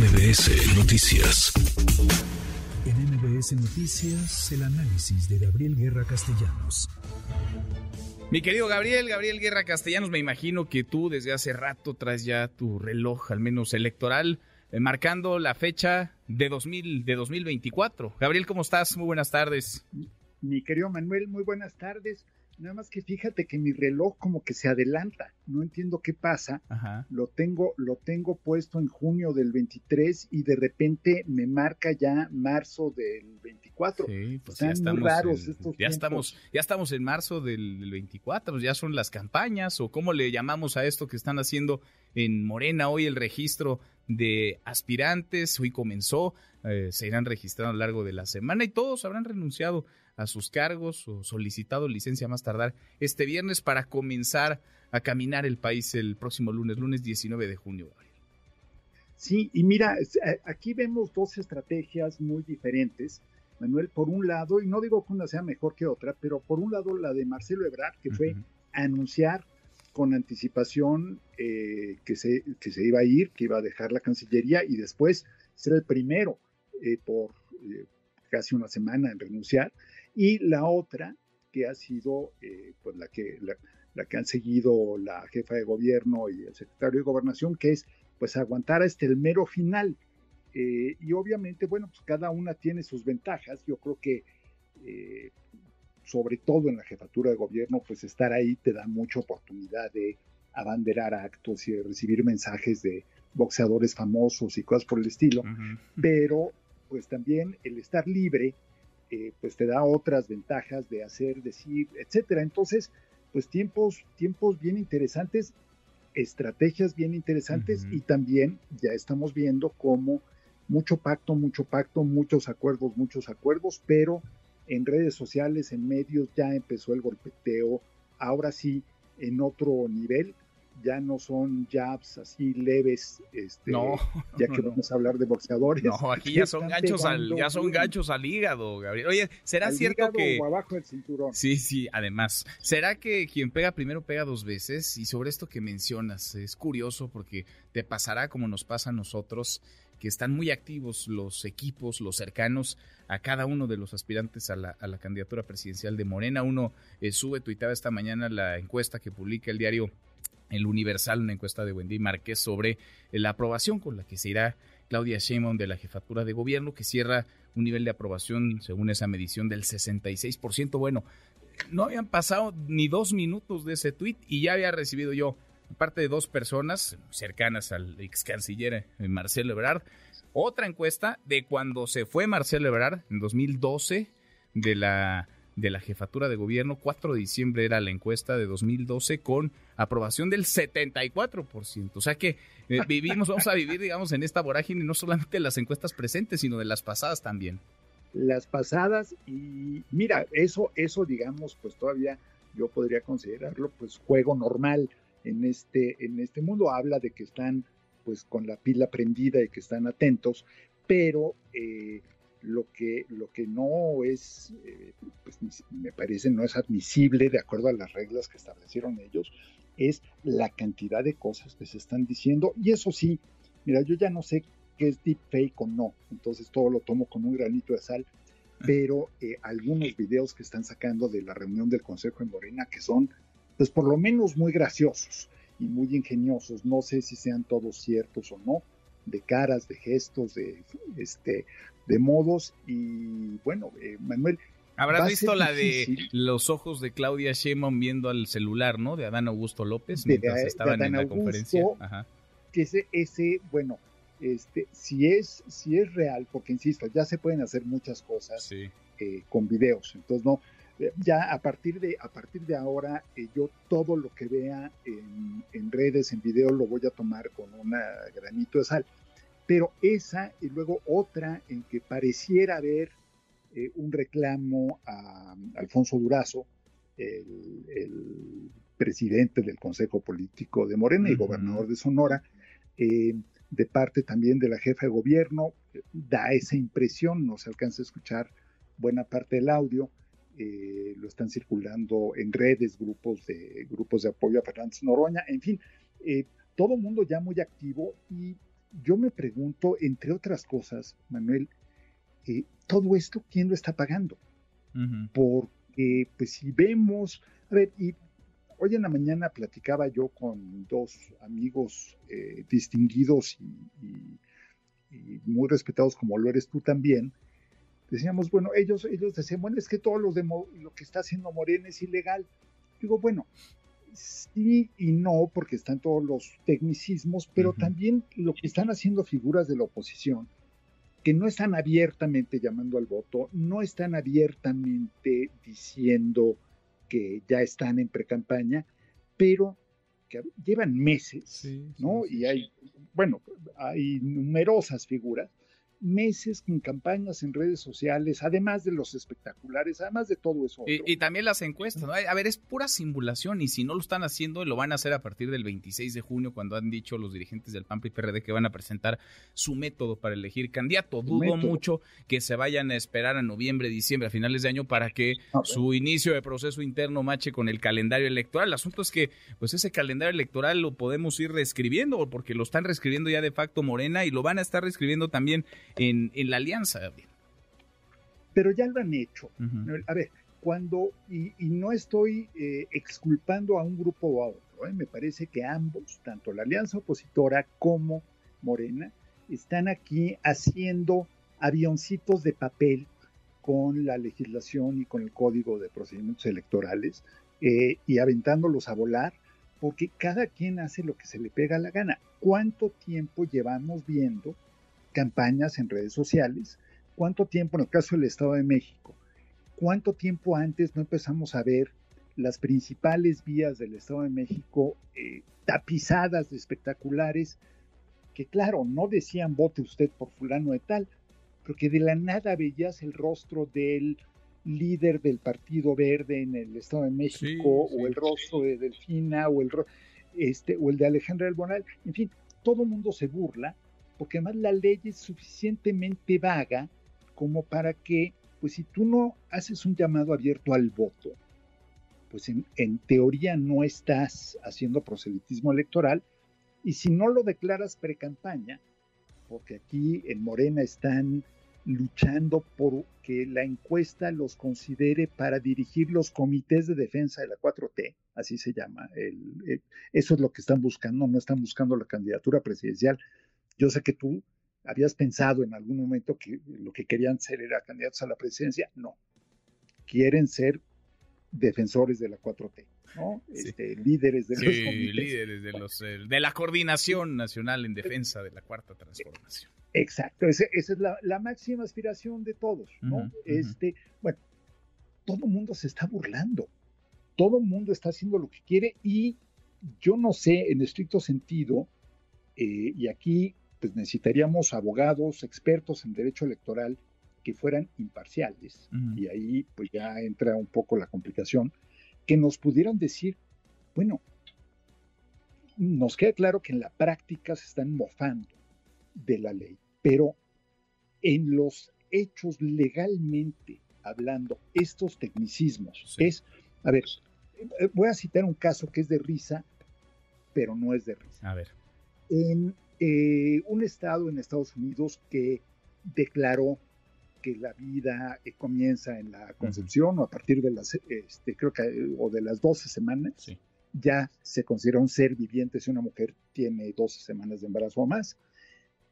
MBS Noticias. En MBS Noticias, el análisis de Gabriel Guerra Castellanos. Mi querido Gabriel, Gabriel Guerra Castellanos, me imagino que tú desde hace rato traes ya tu reloj, al menos electoral, eh, marcando la fecha de, 2000, de 2024. Gabriel, ¿cómo estás? Muy buenas tardes. Mi querido Manuel, muy buenas tardes. Nada más que fíjate que mi reloj como que se adelanta. No entiendo qué pasa. Lo tengo, lo tengo puesto en junio del 23 y de repente me marca ya marzo del 24. Sí, pues ya estamos raros en, estos ya estamos, ya estamos en marzo del, 24. Ya son las campañas o cómo le llamamos a esto que están haciendo en Morena hoy el registro de aspirantes. Hoy comenzó, eh, se irán registrando a lo largo de la semana y todos habrán renunciado a sus cargos o solicitado licencia más tardar este viernes para comenzar a caminar el país el próximo lunes, lunes 19 de junio. Sí, y mira, eh, aquí vemos dos estrategias muy diferentes. Manuel, por un lado, y no digo que una sea mejor que otra, pero por un lado la de Marcelo Ebrard, que fue anunciar con anticipación eh, que, se, que se iba a ir, que iba a dejar la Cancillería y después ser el primero eh, por casi una semana en renunciar y la otra que ha sido eh, pues la que, la, que han seguido la jefa de gobierno y el secretario de gobernación, que es pues aguantar hasta el mero final. Eh, y obviamente, bueno, pues cada una tiene sus ventajas. Yo creo que eh, sobre todo en la jefatura de gobierno, pues estar ahí te da mucha oportunidad de abanderar actos y de recibir mensajes de boxeadores famosos y cosas por el estilo, pero pues también el estar libre eh, pues te da otras ventajas de hacer, decir, etcétera. Entonces, pues tiempos, tiempos bien interesantes, estrategias bien interesantes y también ya estamos viendo cómo mucho pacto, mucho pacto, muchos acuerdos, muchos acuerdos, pero en redes sociales, en medios ya empezó el golpeteo, ahora sí en otro nivel, ya no son jabs así leves, este, no, ya que vamos a hablar de boxeadores. No, aquí ya son ganchos al, ya son ganchos al hígado, Gabriel. Oye, ¿será cierto que o abajo del cinturón? Sí, sí, además, ¿será que quien pega primero pega dos veces? Y sobre esto que mencionas, es curioso porque te pasará como nos pasa a nosotros, que están muy activos los equipos, los cercanos a cada uno de los aspirantes a la, a la candidatura presidencial de Morena. Uno eh, sube, tuitaba esta mañana la encuesta que publica el diario el Universal, una encuesta de Wendy Márquez sobre la aprobación con la que se irá Claudia Sheinbaum de la jefatura de gobierno, que cierra un nivel de aprobación, según esa medición, del 66%. Bueno, no habían pasado ni dos minutos de ese tuit y ya había recibido yo, parte de dos personas cercanas al ex canciller eh, Marcelo Ebrard, otra encuesta de cuando se fue Marcelo Ebrard en 2012 de la de la jefatura de gobierno. 4 de diciembre era la encuesta de 2012 con aprobación del 74%. O sea que eh, vivimos, vamos a vivir, digamos, en esta vorágine no solamente de las encuestas presentes, sino de las pasadas también. Las pasadas y mira, eso, eso digamos, pues todavía yo podría considerarlo pues juego normal en este, en este mundo. Habla de que están pues con la pila prendida y que están atentos, pero eh, lo que, lo que no es, eh, pues, me parece, no es admisible de acuerdo a las reglas que establecieron ellos, es la cantidad de cosas que se están diciendo. Y eso sí, mira, yo ya no sé qué es deepfake o no, entonces todo lo tomo con un granito de sal, pero eh, algunos videos que están sacando de la reunión del Consejo en Morena que son, pues por lo menos muy graciosos y muy ingeniosos, no sé si sean todos ciertos o no, de caras, de gestos, de, este, de modos. Y bueno, eh, Manuel. Habrás visto la de los ojos de Claudia Sheinbaum viendo al celular, ¿no? De Adán Augusto López mientras estaban en la conferencia. Que ese, ese, bueno, este, si es, si es real, porque insisto, ya se pueden hacer muchas cosas eh, con videos. Entonces no, eh, ya a partir de, a partir de ahora, yo todo lo que vea en, en, redes, en video, lo voy a tomar con un granito de sal pero esa y luego otra en que pareciera haber eh, un reclamo a, Alfonso Durazo, el, presidente del Consejo Político de Morena y gobernador de Sonora, eh, de parte también de la jefa de gobierno, da esa impresión, no se alcanza a escuchar buena parte del audio, eh, lo están circulando en redes, grupos de, grupos de apoyo a Fernández Noroña, en fin, todo el mundo ya muy activo y yo me pregunto, entre otras cosas, Manuel, eh, todo esto, ¿quién lo está pagando? Porque, pues si vemos, a ver, y hoy en la mañana platicaba yo con dos amigos eh, distinguidos y, muy respetados como lo eres tú también, decíamos, bueno, ellos, ellos decían, bueno, es que todo lo, de lo que está haciendo Morena es ilegal. Digo, bueno, sí y no, porque están todos los tecnicismos, pero también lo que están haciendo figuras de la oposición, que no están abiertamente llamando al voto, no están abiertamente diciendo que ya están en precampaña, pero que llevan meses, ¿no? y hay, bueno, hay numerosas figuras meses con campañas en redes sociales, además de los espectaculares, además de todo eso. Y, también las encuestas, ¿no? A ver, es pura simulación y si no lo están haciendo, lo van a hacer a partir del 26 de junio, cuando han dicho los dirigentes del y PRD que van a presentar su método para elegir candidato. Dudo mucho que se vayan a esperar a noviembre, diciembre, a finales de año, para que su inicio de proceso interno mache con el calendario electoral. El asunto es que, pues ese calendario electoral lo podemos ir reescribiendo, porque lo están reescribiendo ya de facto Morena y lo van a estar reescribiendo también en, la alianza. Pero ya lo han hecho. A ver, cuando, y, no estoy eh, exculpando a un grupo o a otro, ¿eh? me parece que ambos, tanto la alianza opositora como Morena, están aquí haciendo avioncitos de papel con la legislación y con el código de procedimientos electorales eh, y aventándolos a volar, porque cada quien hace lo que se le pega la gana. ¿Cuánto tiempo llevamos viendo campañas en redes sociales. ¿Cuánto tiempo, en el caso del Estado de México, cuánto tiempo antes no empezamos a ver las principales vías del Estado de México eh, tapizadas de espectaculares que, claro, no decían vote usted por fulano de tal, pero que de la nada veías el rostro del líder del Partido Verde en el Estado de México, o el rostro de Delfina, o el, este, o el de Alejandra del Bonal, en fin, todo el mundo se burla porque además la ley es suficientemente vaga como para que, pues si tú no haces un llamado abierto al voto, pues en, teoría no estás haciendo proselitismo electoral, y si no lo declaras pre-campaña, porque aquí en Morena están luchando por que la encuesta los considere para dirigir los comités de defensa de la 4T, así se llama. eso es lo que están buscando, no están buscando la candidatura presidencial, yo sé que tú habías pensado en algún momento que lo que querían ser era candidatos a la presidencia. No. Quieren ser defensores de la 4T, ¿no? Este, líderes de los líderes de, los, eh, de la coordinación nacional en defensa de la cuarta transformación. Exacto, esa, es la, máxima aspiración de todos, ¿no? este, bueno, todo el mundo se está burlando, todo el mundo está haciendo lo que quiere y yo no sé en estricto sentido, eh, y aquí pues necesitaríamos abogados, expertos en derecho electoral que fueran imparciales, y ahí pues ya entra un poco la complicación, que nos pudieran decir, bueno, nos queda claro que en la práctica se están mofando de la ley, pero en los hechos legalmente hablando, estos tecnicismos, es, a ver, eh, voy a citar un caso que es de risa, pero no es de risa. A ver. En eh, un estado en Estados Unidos que declaró que la vida eh, comienza en la concepción o a partir de las, este, creo que, o de las 12 semanas, ya se considera un ser viviente si una mujer tiene 12 semanas de embarazo o más.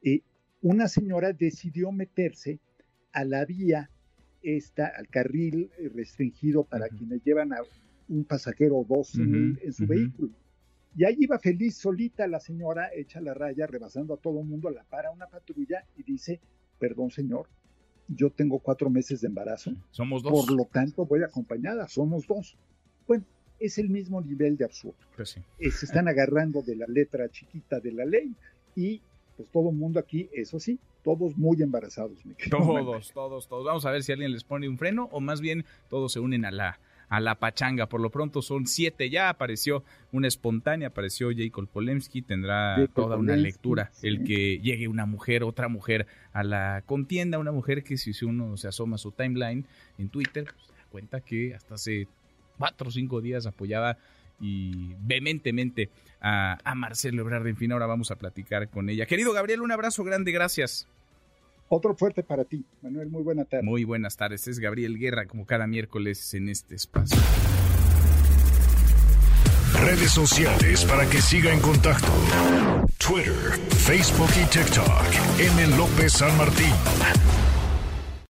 y una señora decidió meterse a la vía, esta, al carril restringido para quienes llevan a un pasajero o dos en, su vehículo y ahí iba feliz, solita la señora, echa la raya, rebasando a todo el mundo, la para una patrulla y dice, perdón señor, yo tengo cuatro meses de embarazo. Somos dos. Por lo tanto, voy acompañada, somos dos. Bueno, es el mismo nivel de absurdo. Pues sí. Eh, se están agarrando de la letra chiquita de la ley y pues todo el mundo aquí, eso sí, todos muy embarazados. todos, todos, todos. Vamos a ver si alguien les pone un freno o más bien todos se unen a la a la pachanga. Por lo pronto son siete ya, apareció una espontánea, apareció Jacob Polemski, tendrá toda una lectura. El que llegue una mujer, otra mujer a la contienda, una mujer que si uno se asoma a su timeline en Twitter, pues, se da cuenta que hasta hace cuatro o cinco días apoyaba y vehementemente a, a Marcelo Ebrard. En fin, ahora vamos a platicar con ella. Querido Gabriel, un abrazo grande, gracias. Otro fuerte para ti, Manuel. Muy buena tarde. Muy buenas tardes. Es Gabriel Guerra, como cada miércoles en este espacio. Redes sociales para que siga en contacto: Twitter, Facebook y TikTok. M. López San Martín.